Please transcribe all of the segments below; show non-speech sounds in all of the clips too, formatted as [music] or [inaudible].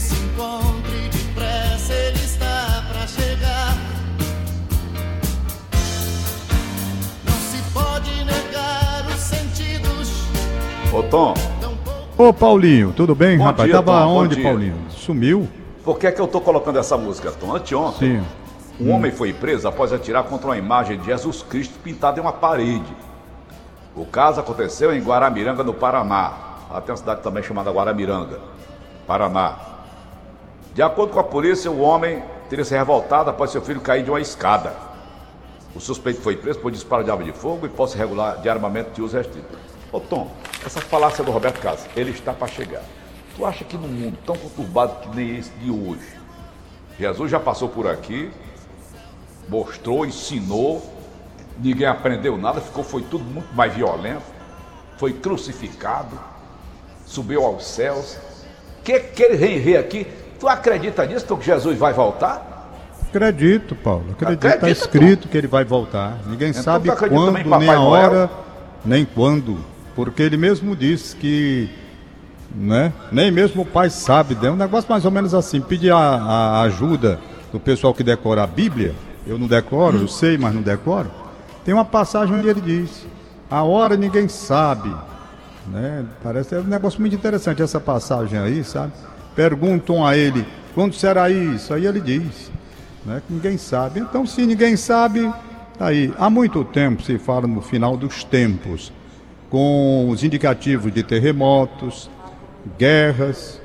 Se encontre depressa, ele está pra chegar. Não se pode negar os sentidos, Ô Tom, Ô Paulinho, tudo bem, Bom rapaz? dia, Tava Tom, onde. Paulinho? Sumiu? por que é que eu tô colocando essa música, Tom? Anteontem, Sim. um homem foi preso após atirar contra uma imagem de Jesus Cristo pintada em uma parede. O caso aconteceu em Guaramiranga, no Paraná. Lá tem uma cidade também chamada Guaramiranga, Paraná. De acordo com a polícia, o homem teria se revoltado após seu filho cair de uma escada. O suspeito foi preso por disparo de arma de fogo e posse irregular de armamento de uso restrito. Ô Tom, essa falácia do Roberto Carlos, ele está para chegar. Tu acha que num mundo tão conturbado que nem esse de hoje, Jesus já passou por aqui, mostrou, ensinou, ninguém aprendeu nada, ficou, foi tudo muito mais violento, foi crucificado, subiu aos céus. O que, que ele vem ver aqui? Tu acredita nisso, que Jesus vai voltar? Acredito, Paulo. Acredito. Está escrito que ele vai voltar. Ninguém Então sabe tu quando, Papai nem a Noel? hora, nem quando. Porque ele mesmo disse que. Né? Nem mesmo o pai sabe. É um negócio mais ou menos assim. Pedir a, a ajuda do pessoal que decora a Bíblia. Eu não decoro, eu sei, mas não decoro. Tem uma passagem onde ele diz: A hora ninguém sabe. Né? Parece é um negócio muito interessante essa passagem aí, sabe? Perguntam a ele: Quando será isso? Aí ele diz: né, que ninguém sabe. Então, se ninguém sabe, tá aí. Há muito tempo se fala no final dos tempos, com os indicativos de terremotos, guerras.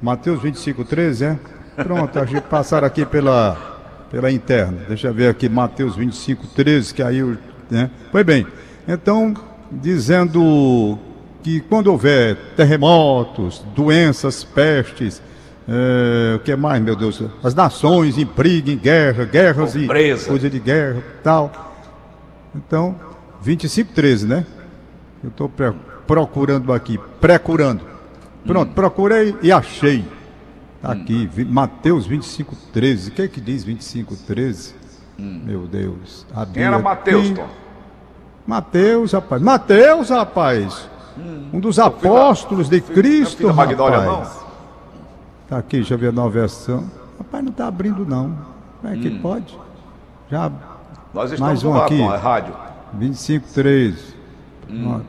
Mateus 25, 13, é? Pronto, a gente passaram aqui pela, pela interna. Deixa eu ver aqui, Mateus 25, 13, que aí. Né? Foi bem. Então, dizendo que quando houver terremotos, doenças, pestes, é, o que mais, meu Deus? As nações impriguem guerra, guerras Pobreza. e coisa de guerra tal. Então, 25, 13, né? Eu estou procurando aqui, procurando. Pronto, procurei e achei. Tá aqui, vi- Mateus 25, 13. O que é que diz 25, 13? Meu Deus. Quem era Mateus, Tom? Mateus, rapaz. Mateus, rapaz. Um dos apóstolos de não Cristo, rapaz. Tá aqui, deixa eu ver a nova versão. Rapaz, não tá abrindo não. Como é que pode? Já Nós estamos Mais no um ar, aqui. Tom, é rádio. 25, 13.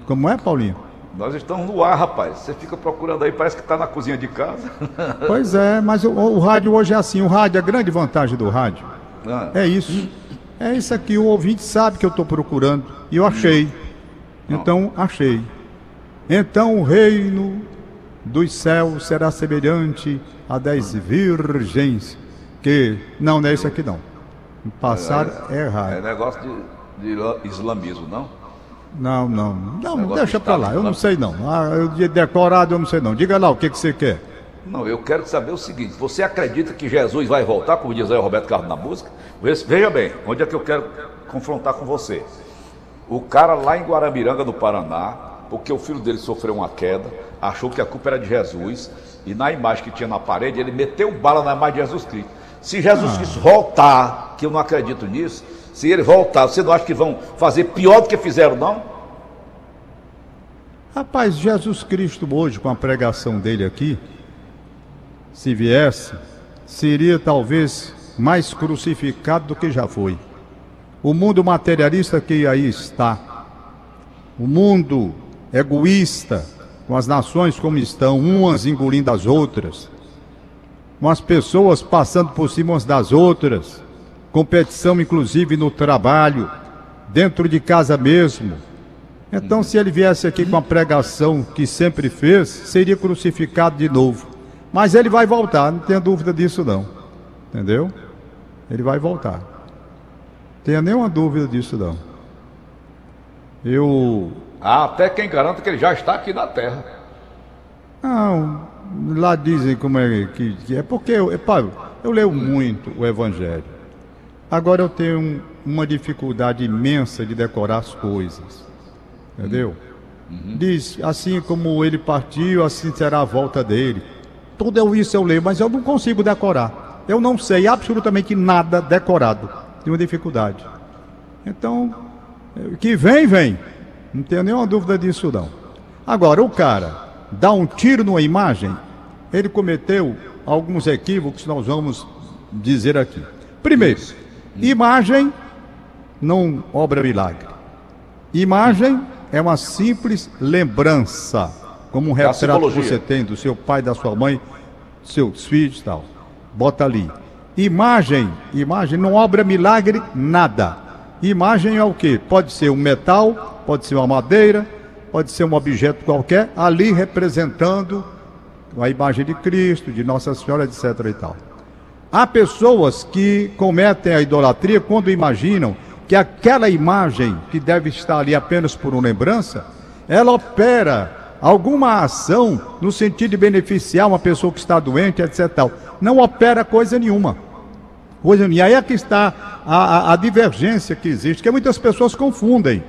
Como é, Paulinho? Nós estamos no ar, rapaz. Você fica procurando aí, parece que está na cozinha de casa. [laughs] Pois é, mas o, o rádio hoje é assim. O rádio, a grande vantagem do rádio Ah, é isso. É isso aqui. O ouvinte sabe que eu estou procurando. E eu achei. Então, achei. Então o reino dos céus será semelhante a dez virgens que... Não, não é isso aqui não. Passaram é errado. negócio de, de isla- islamismo, não? Não, não. Não, deixa Estado lá. Eu não sei não. Ah, eu de decorado eu não sei não. Diga lá o que, que você quer. Não, eu quero saber o seguinte: você acredita que Jesus vai voltar, como diz aí o Roberto Carlos na música? Ve- Veja bem, onde é que eu quero confrontar com você? O cara lá em Guaramiranga, no Paraná, porque o filho dele sofreu uma queda, achou que a culpa era de Jesus, e na imagem que tinha na parede, ele meteu bala na imagem de Jesus Cristo. Se Jesus Cristo voltar, que eu não acredito nisso, se ele voltar, você não acha que vão fazer pior do que fizeram, não? Rapaz, Jesus Cristo hoje, com a pregação dele aqui, se viesse, seria talvez mais crucificado do que já foi. O mundo materialista que aí está, o mundo egoísta, com as nações como estão, umas engolindo as outras, com as pessoas passando por cima umas das outras, competição inclusive no trabalho, dentro de casa mesmo. Então, se ele viesse aqui com a pregação que sempre fez, seria crucificado de novo. Mas ele vai voltar, não tenha dúvida disso não. Entendeu? Ele vai voltar. Tenha nenhuma dúvida disso não. Eu. Há até quem garanta que ele já está aqui na Terra. Não, lá dizem como é que, que é. Porque, eu, é, Paulo, eu leio muito o Evangelho. Agora eu tenho um- uma dificuldade imensa de decorar as coisas. Entendeu? Diz, assim como ele partiu, assim será a volta dele. Tudo eu, isso eu leio, mas eu não consigo decorar. Eu não sei absolutamente nada decorado. Tenho uma dificuldade. Então, eh, que vem, vem. Não tenho nenhuma dúvida disso, não. Agora, o cara dá um tiro numa imagem, ele cometeu alguns equívocos que nós vamos dizer aqui. Primeiro, imagem não obra milagre. Imagem é uma simples lembrança, como um É retrato que você tem do seu pai, da sua mãe, seus filhos e tal. Bota ali. Imagem, imagem não obra milagre nada. Imagem é o quê? Pode ser um metal, pode ser uma madeira, pode ser um objeto qualquer, ali representando a imagem de Cristo, de Nossa Senhora, etc. e tal. Há pessoas que cometem a idolatria quando imaginam que aquela imagem que deve estar ali apenas por uma lembrança, ela opera alguma ação no sentido de beneficiar uma pessoa que está doente, etc. tal. Não opera coisa nenhuma. Coisa nenhuma. E aí é que está a, a- a divergência que existe, que muitas pessoas confundem.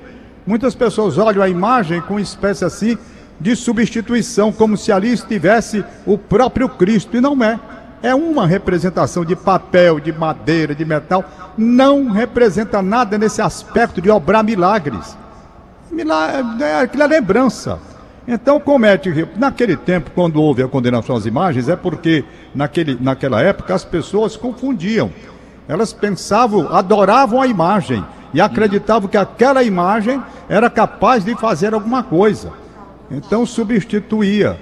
Muitas pessoas olham a imagem com espécie assim de substituição, como se ali estivesse o próprio Cristo, e não é. É uma representação de papel, de madeira, de metal, não representa nada nesse aspecto de obrar milagres. Milagre, é aquela lembrança. Então comete, naquele tempo, quando houve a condenação às imagens, é porque naquele, naquela época as pessoas confundiam. Elas pensavam, adoravam a imagem e acreditavam que aquela imagem era capaz de fazer alguma coisa. Então substituía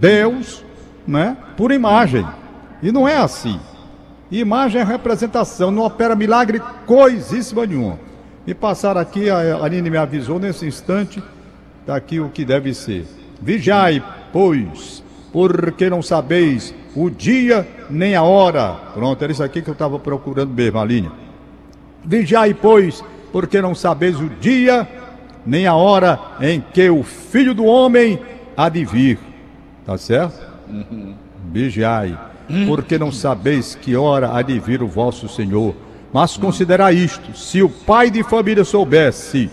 Deus né, por imagem. E não é assim. Imagem é representação, não opera milagre coisíssima nenhuma. E passar aqui, a Aline me avisou nesse instante, está aqui o que deve ser. Vigiai, pois, porque não sabeis o dia nem a hora. Pronto, era isso aqui que eu estava procurando mesmo, Aline. Vigiai, pois, porque não sabeis o dia nem a hora em que o Filho do Homem há de vir. Tá certo? Vigiai, porque não sabeis que hora há de vir o vosso Senhor. Mas considerai isto: se o pai de família soubesse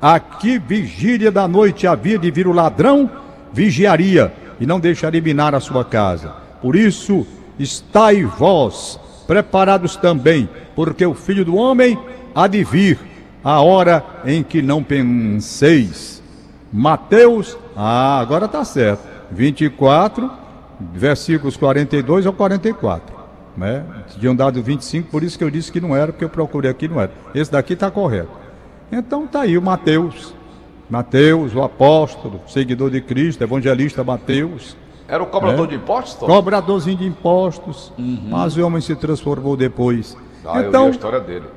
a que vigília da noite havia de vir o ladrão, vigiaria e não deixaria minar a sua casa. Por isso, estai vós preparados também, porque o filho do homem há de vir a hora em que não penseis. Mateus, ah, agora está certo. 24, versículos 42 ao 44. Né? Tinham dado 25, por isso que eu disse que não era, porque eu procurei aqui não era. Esse daqui está correto. Então está aí o Mateus. Mateus, o apóstolo, seguidor de Cristo, evangelista Mateus, Era o cobrador É. de impostos, cobradorzinho de impostos, mas o homem se transformou depois. Ah, então.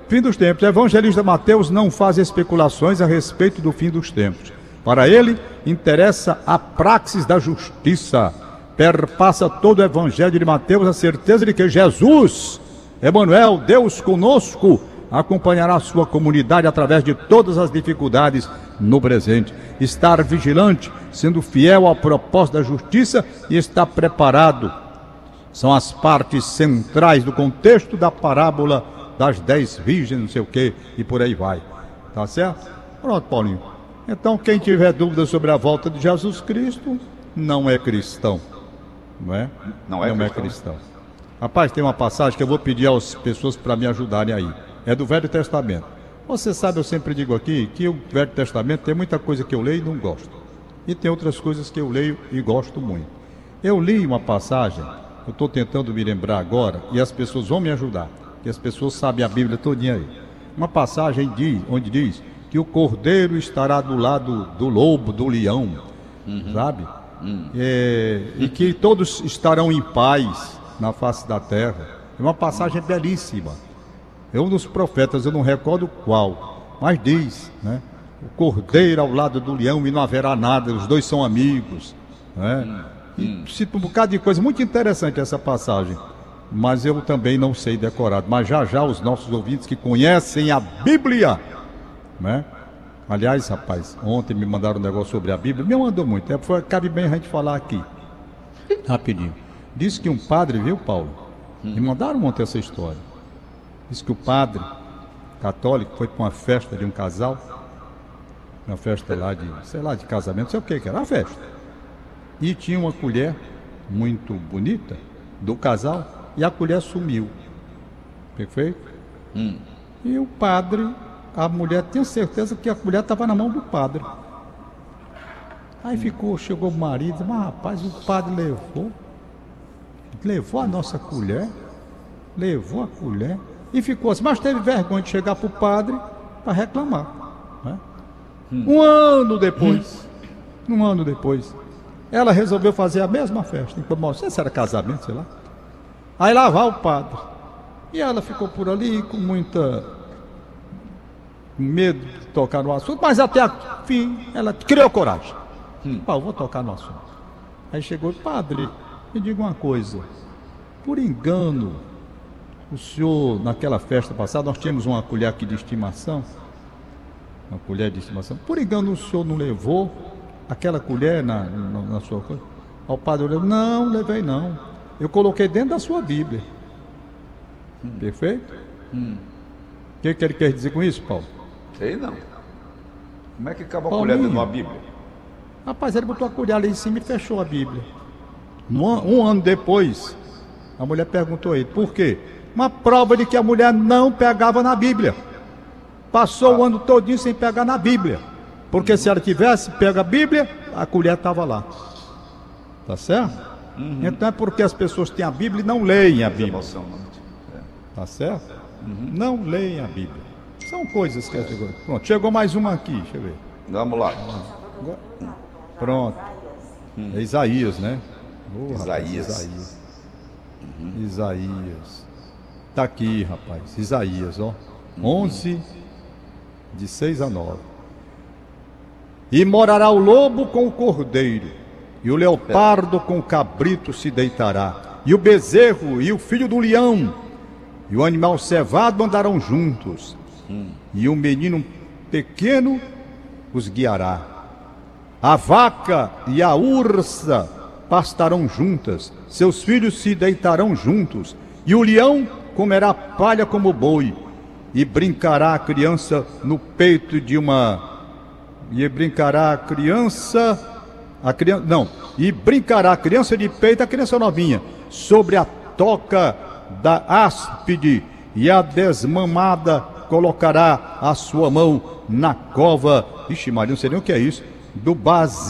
Fim dos tempos. O evangelista Mateus não faz especulações a respeito do fim dos tempos. Para ele, interessa a praxis da justiça. Perpassa todo o evangelho de Mateus a certeza de que Jesus, Emanuel, Deus conosco, acompanhará a sua comunidade através de todas as dificuldades no presente. Estar vigilante, sendo fiel ao propósito da justiça e estar preparado são as partes centrais do contexto da parábola das dez virgens, não sei o que, e por aí vai. Tá certo? Pronto, Paulinho. Então, quem tiver dúvida sobre a volta de Jesus Cristo, não é cristão. Não é? Não é não é cristão. cristão. Rapaz, tem uma passagem que eu vou pedir às pessoas para me ajudarem aí. É do Velho Testamento. Você sabe, eu sempre digo aqui que o Velho Testamento tem muita coisa que eu leio e não gosto. E tem outras coisas que eu leio e gosto muito. Eu li uma passagem, eu estou tentando me lembrar agora, e as pessoas vão me ajudar, que as pessoas sabem a Bíblia todinha aí. Uma passagem diz, onde diz que o cordeiro estará do lado do lobo, do leão, sabe? É, e que todos estarão em paz na face da terra. É uma passagem belíssima. É um dos profetas, eu não recordo qual, mas diz, né? O cordeiro ao lado do leão e não haverá nada, os dois são amigos, né? E cita um bocado de coisa muito interessante essa passagem. Mas eu também não sei decorado. Mas já já os nossos ouvintes que conhecem a Bíblia, né? Aliás, rapaz, ontem me mandaram um negócio sobre a Bíblia. Me mandou muito. É, foi, cabe bem a gente falar aqui. Rapidinho. Disse que um padre, viu, Paulo? Me mandaram ontem essa história. Disse que o padre católico foi para uma festa de um casal. Uma festa lá de, sei lá, de casamento, sei o que que era, uma festa. E tinha uma colher muito bonita do casal e a colher sumiu. Perfeito? E o padre, a mulher tinha certeza que a colher estava na mão do padre. Aí ficou, chegou o marido, mas rapaz, o padre levou, levou a nossa colher, levou a colher e ficou assim, mas teve vergonha de chegar para o padre para reclamar. Né? Um ano depois, um ano depois, ela resolveu fazer a mesma festa. Não sei se era casamento, sei lá. Aí lá vai o padre. E ela ficou por ali com muita medo de tocar no assunto, mas até a fim ela criou coragem. Pá, eu vou tocar no assunto. Aí chegou o padre, me diga uma coisa. Por engano, o senhor, naquela festa passada, nós tínhamos uma colher aqui de estimação. Uma colher de estimação. Por engano, o senhor não levou aquela colher na, na, na sua coisa? Aí o padre olhou, não, levei não. Eu coloquei dentro da sua Bíblia. Perfeito? O que, que ele quer dizer com isso, Paulo? Sei não. Como é que acaba a colher dentro de uma Bíblia? Rapaz, ele botou a colher ali em cima e fechou a Bíblia. Um, um ano depois, a mulher perguntou a ele, por quê? Uma prova de que a mulher não pegava na Bíblia. Passou o ano todinho sem pegar na Bíblia. Porque se ela tivesse pego a Bíblia, a colher estava lá. Tá certo? Então é porque as pessoas têm a Bíblia e não leem a Bíblia. Emocionante. Tá certo? Não leem a Bíblia. São coisas que. Pronto, chegou mais uma aqui, deixa eu ver. Vamos lá. Pronto. É Isaías, né? Ô, rapaz, Isaías. Isaías. Isaías. Tá aqui, rapaz. Isaías, ó. 11, de 6 a 9. E morará o lobo com o cordeiro, e o leopardo com o cabrito se deitará, e o bezerro e o filho do leão, e o animal cevado andarão juntos, e um menino pequeno os guiará. A vaca e a ursa pastarão juntas, seus filhos se deitarão juntos, e o leão comerá palha como boi, e brincará a criança no peito de uma. E brincará a criança. A criança. Não, e brincará a criança de peito, a criança novinha, sobre a toca da áspide, e a desmamada colocará a sua mão na cova. Ixi, Maria, não sei nem o que é isso. Do basilisco,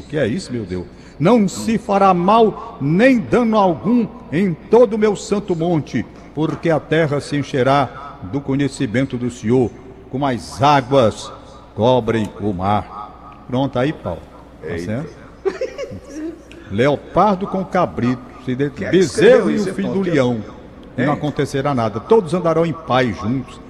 que é isso, meu Deus? Não se fará mal nem dano algum em todo o meu santo monte, porque a terra se encherá do conhecimento do Senhor, como as águas cobrem o mar. Pronto aí, Paulo. Tá certo? [laughs] Leopardo com cabrito. Quem é bezerro e o filho do leão. Não acontecerá nada. Todos andarão em paz juntos.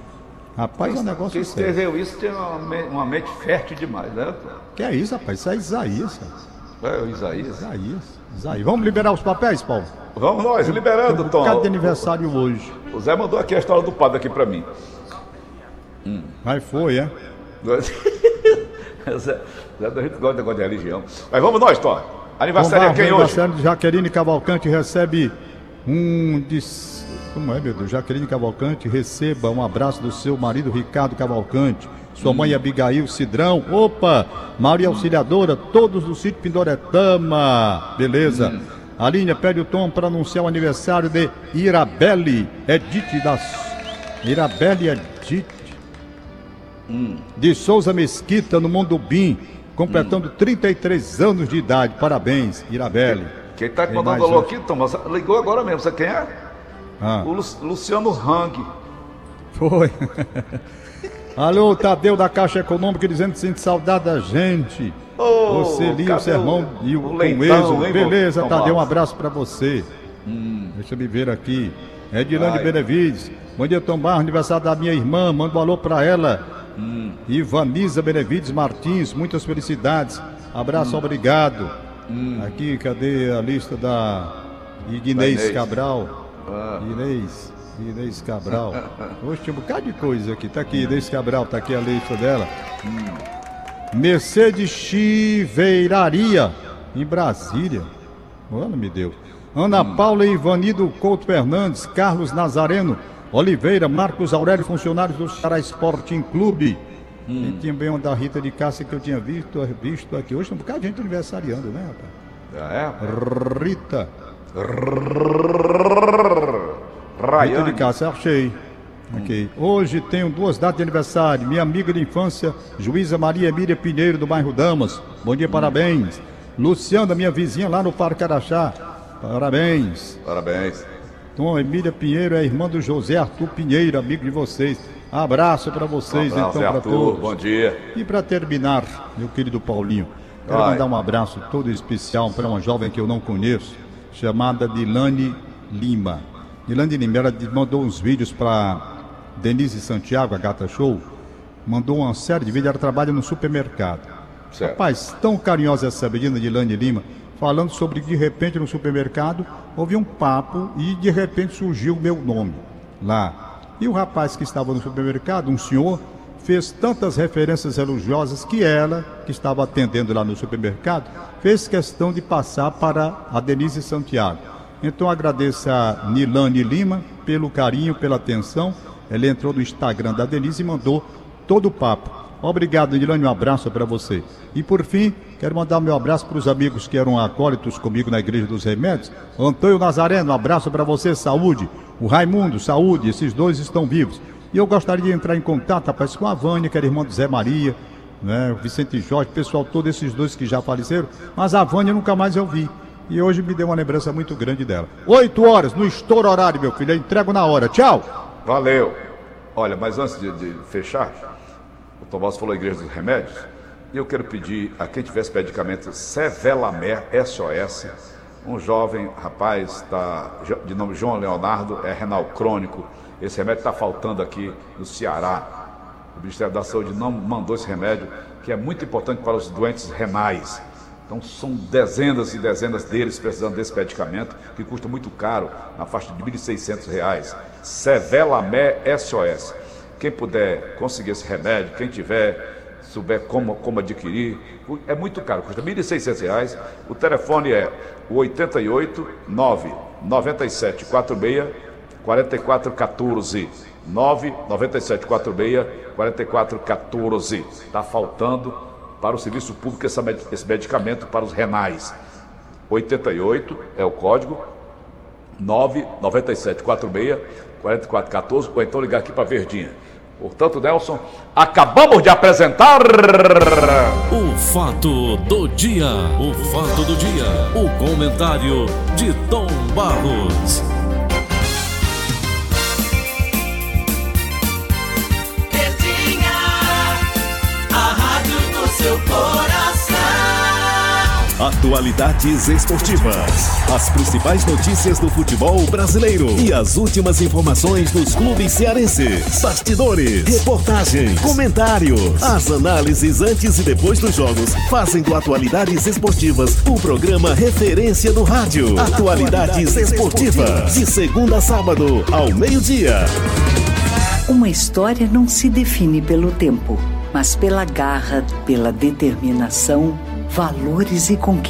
Rapaz, é um Quem negócio sério. escreveu isso tem uma, uma mente fértil demais, né? Que é isso, rapaz? Isso é Isaías. cara. É o Isaías. Isaías. Isaías. Vamos liberar os papéis, Paulo? Vamos nós, liberando, Um Tom. de aniversário hoje. O Zé mandou aqui a história do padre aqui pra mim. Mas foi, é? [laughs] Zé, Zé a gente gosta de negócio de religião. Mas vamos nós, Tom. Aniversário é quem hoje? aniversário de Jaqueline Cavalcante recebe um de... Como é, meu Deus? Jaqueline Cavalcante receba um abraço do seu marido Ricardo Cavalcante, sua mãe Abigail Cidrão, opa, Maria Auxiliadora, todos do sítio Pindoretama, beleza. Aline, pede o Tom para anunciar o aniversário de Irabelle Edith das... Irabelle Edith de Souza Mesquita, no Mondubim, completando 33 anos de idade. Parabéns, Irabelle. Quem tá Tem mandando alô aqui, Tom? Você Ligou agora mesmo, sabe quem é? Ah, O Lu- Luciano Hang. foi. [laughs] Alô, Tadeu da Caixa Econômica dizendo que sente saudade da gente. Ô, você lia o sermão o- e o, o com leitão, êxodo. Beleza, Tadeu, um abraço pra você. Deixa eu me ver aqui. Edilane. Benevides. Bom dia, Tom Barros, aniversário da minha irmã. Manda um alô pra ela. Hum. Ivanisa Benevides Martins, muitas felicidades. Abraço, Hum. obrigado. Aqui, cadê a lista da Ignez. Cabral? Ah. Inês. Inês Cabral. Hoje tinha um bocado de coisa aqui. Tá aqui, Inês Cabral, tá aqui a lista dela. Mercedes Chiveiraria, em Brasília. Olha, me deu. Ana Paula Ivanido Couto Fernandes, Carlos Nazareno, Oliveira, Marcos Aurélio, funcionários do Ceará Sporting Clube. E tinha bem uma da Rita de Cássia que eu tinha visto, visto aqui. Hoje tem um bocado de gente aniversariando, né, rapaz? É? Rita. Rita de. Cássia, achei. Ok. Hoje tenho duas datas de aniversário. Minha amiga de infância, Juíza Maria Emília Pinheiro, do bairro Damas. Bom dia, parabéns. Luciana, minha vizinha lá no Parque Araxá. Parabéns. Parabéns. Então, Emília Pinheiro é irmã do José Arthur Pinheiro, amigo de vocês. Abraço para vocês, Um abraço, então, para todos. Bom dia. E para terminar, meu querido Paulinho, quero Vai. mandar um abraço todo especial para uma jovem que eu não conheço, chamada Dilane Lima. Ela de- mandou uns vídeos para Denise Santiago, a Gata Show, mandou uma série de vídeos, ela trabalha no supermercado. Certo. Rapaz, tão carinhosa essa menina de Lane Lima, falando sobre de repente no supermercado houve um papo e de repente surgiu o meu nome lá. E o rapaz que estava no supermercado, um senhor, fez tantas referências elogiosas que ela, que estava atendendo lá no supermercado, fez questão de passar para a Denise Santiago. Então agradeço a Nilane Lima pelo carinho, pela atenção. Ela entrou no Instagram da Denise e mandou todo o papo. Obrigado, Nilane, um abraço para você. E por fim, quero mandar meu abraço para os amigos que eram acólitos comigo na Igreja dos Remédios. Antônio Nazareno, um abraço para você, saúde. O Raimundo, saúde, esses dois estão vivos. E eu gostaria de entrar em contato, rapaz, com a Vânia, que era irmã do Zé Maria, né, o Vicente Jorge, pessoal todo, esses dois que já faleceram, mas a Vânia nunca mais eu vi. E hoje me deu uma lembrança muito grande dela. Oito horas, no estouro horário, meu filho, eu entrego na hora. Tchau! Valeu. Olha, mas antes de, de fechar, o Tomás falou Igreja dos Remédios, e eu quero pedir a quem tivesse medicamento Sevelamer SOS, um jovem rapaz tá, de nome João Leonardo, é renal crônico. Esse remédio está faltando aqui no Ceará. O Ministério da Saúde não mandou esse remédio, que é muito importante para os doentes renais. Então são dezenas e dezenas deles precisando desse medicamento, que custa muito caro, na faixa de R$ 1.600. Sevelamer SOS. Quem puder conseguir esse remédio, quem tiver, souber como, como adquirir, é muito caro, custa R$ 1.600. O telefone é o 88 9 97 46 4414 997 46 4414. Está faltando para o serviço público esse medicamento para os renais. 88 é o código 997 46 4414 ou então ligar aqui para Verdinha. Portanto, Nelson, acabamos de apresentar O fato do dia. O fato do dia. O comentário de Tom Barros. Atualidades esportivas. As principais notícias do futebol brasileiro e as últimas informações dos clubes cearenses. Bastidores, reportagens, comentários. As análises antes e depois dos jogos fazem do Atualidades Esportivas o programa referência do rádio. Atualidades Esportivas. De segunda a sábado, ao meio-dia. Uma história não se define pelo tempo, mas pela garra, pela determinação, valores e conquistas.